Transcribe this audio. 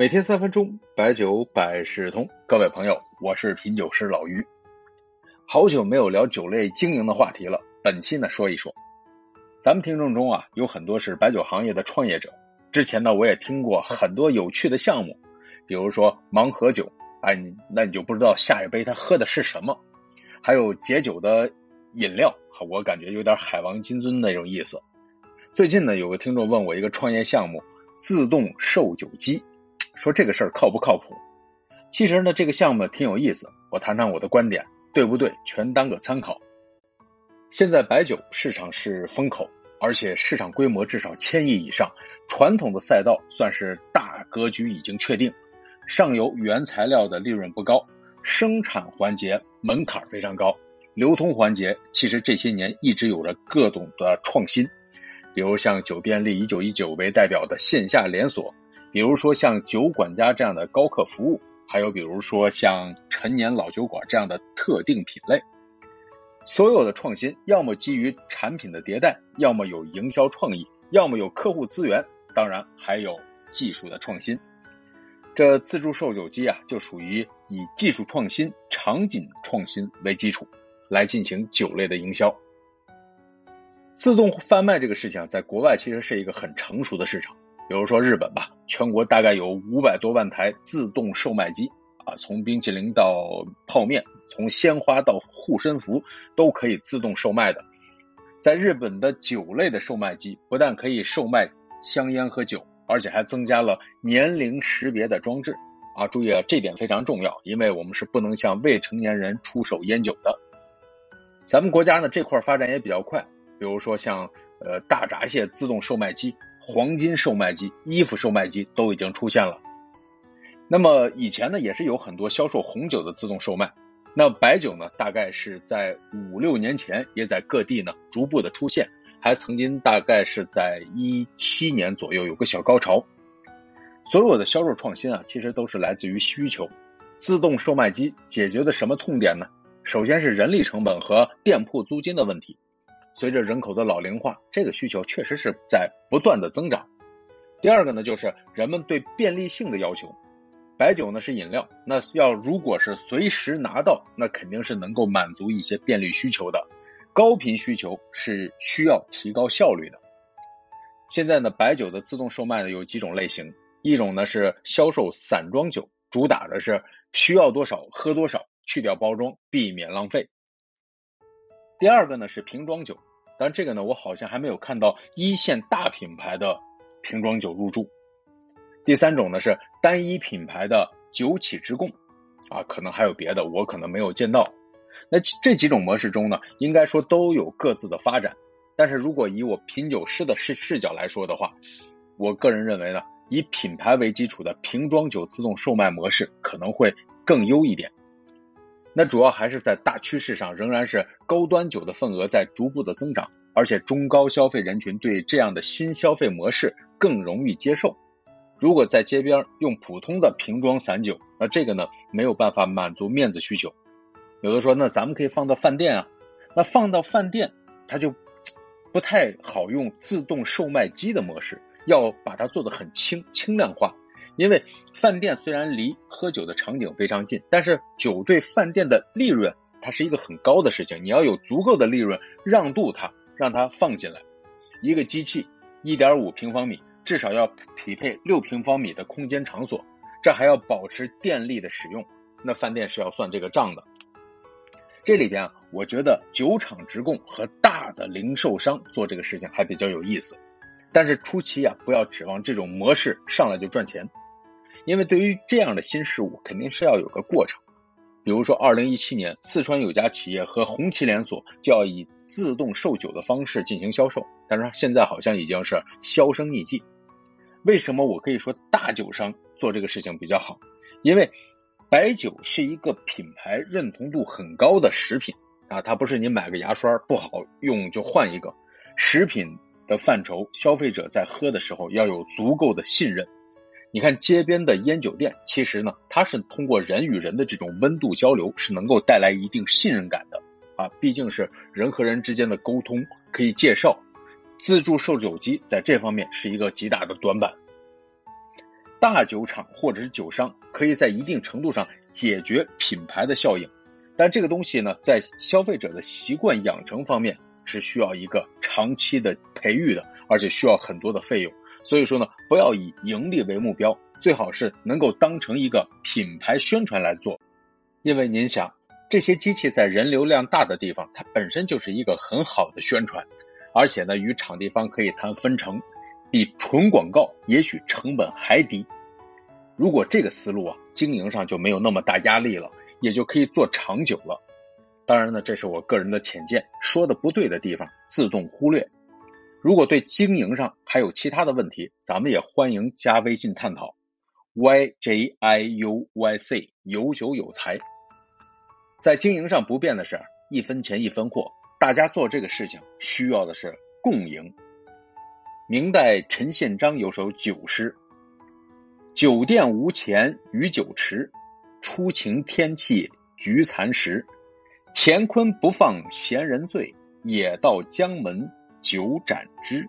每天三分钟，白酒百事通。各位朋友，我是品酒师老于。好久没有聊酒类经营的话题了，本期呢说一说。咱们听众中啊，有很多是白酒行业的创业者。之前呢，我也听过很多有趣的项目，比如说盲盒酒，哎，那你就不知道下一杯他喝的是什么。还有解酒的饮料，我感觉有点海王金樽那种意思。最近呢，有个听众问我一个创业项目——自动售酒机。说这个事儿靠不靠谱？其实呢，这个项目挺有意思，我谈谈我的观点，对不对？全当个参考。现在白酒市场是风口，而且市场规模至少千亿以上，传统的赛道算是大格局已经确定。上游原材料的利润不高，生产环节门槛非常高，流通环节其实这些年一直有着各种的创新，比如像酒便利、一九一九为代表的线下连锁。比如说像酒管家这样的高客服务，还有比如说像陈年老酒馆这样的特定品类，所有的创新要么基于产品的迭代，要么有营销创意，要么有客户资源，当然还有技术的创新。这自助售酒机啊，就属于以技术创新、场景创新为基础来进行酒类的营销。自动贩卖这个事情，在国外其实是一个很成熟的市场。比如说日本吧，全国大概有五百多万台自动售卖机啊，从冰淇淋到泡面，从鲜花到护身符都可以自动售卖的。在日本的酒类的售卖机不但可以售卖香烟和酒，而且还增加了年龄识别的装置啊。注意啊，这点非常重要，因为我们是不能向未成年人出售烟酒的。咱们国家呢这块发展也比较快，比如说像呃大闸蟹自动售卖机。黄金售卖机、衣服售卖机都已经出现了。那么以前呢，也是有很多销售红酒的自动售卖。那白酒呢，大概是在五六年前也在各地呢逐步的出现，还曾经大概是在一七年左右有个小高潮。所有的销售创新啊，其实都是来自于需求。自动售卖机解决的什么痛点呢？首先是人力成本和店铺租金的问题。随着人口的老龄化，这个需求确实是在不断的增长。第二个呢，就是人们对便利性的要求。白酒呢是饮料，那要如果是随时拿到，那肯定是能够满足一些便利需求的。高频需求是需要提高效率的。现在呢，白酒的自动售卖呢有几种类型，一种呢是销售散装酒，主打的是需要多少喝多少，去掉包装，避免浪费。第二个呢是瓶装酒，但这个呢我好像还没有看到一线大品牌的瓶装酒入驻。第三种呢是单一品牌的酒企直供，啊，可能还有别的，我可能没有见到。那这几种模式中呢，应该说都有各自的发展。但是如果以我品酒师的视视角来说的话，我个人认为呢，以品牌为基础的瓶装酒自动售卖模式可能会更优一点。那主要还是在大趋势上，仍然是高端酒的份额在逐步的增长，而且中高消费人群对这样的新消费模式更容易接受。如果在街边用普通的瓶装散酒，那这个呢没有办法满足面子需求。有的说，那咱们可以放到饭店啊，那放到饭店它就不太好用自动售卖机的模式，要把它做的很轻轻量化。因为饭店虽然离喝酒的场景非常近，但是酒对饭店的利润它是一个很高的事情。你要有足够的利润让渡它，让它放进来。一个机器一点五平方米，至少要匹配六平方米的空间场所，这还要保持电力的使用。那饭店是要算这个账的。这里边啊，我觉得酒厂直供和大的零售商做这个事情还比较有意思。但是初期啊，不要指望这种模式上来就赚钱。因为对于这样的新事物，肯定是要有个过程。比如说，二零一七年，四川有家企业和红旗连锁就要以自动售酒的方式进行销售，但是现在好像已经是销声匿迹。为什么我可以说大酒商做这个事情比较好？因为白酒是一个品牌认同度很高的食品啊，它不是你买个牙刷不好用就换一个。食品的范畴，消费者在喝的时候要有足够的信任。你看街边的烟酒店，其实呢，它是通过人与人的这种温度交流，是能够带来一定信任感的啊。毕竟是人和人之间的沟通，可以介绍。自助售酒机在这方面是一个极大的短板。大酒厂或者是酒商可以在一定程度上解决品牌的效应，但这个东西呢，在消费者的习惯养成方面是需要一个长期的培育的，而且需要很多的费用。所以说呢，不要以盈利为目标，最好是能够当成一个品牌宣传来做。因为您想，这些机器在人流量大的地方，它本身就是一个很好的宣传，而且呢，与场地方可以谈分成，比纯广告也许成本还低。如果这个思路啊，经营上就没有那么大压力了，也就可以做长久了。当然呢，这是我个人的浅见，说的不对的地方自动忽略。如果对经营上还有其他的问题，咱们也欢迎加微信探讨。y j i u y c 有酒有财，在经营上不变的是一分钱一分货，大家做这个事情需要的是共赢。明代陈宪章有首酒诗：“酒店无钱与酒池，初晴天气菊残时。乾坤不放闲人醉，也到江门。”九盏之。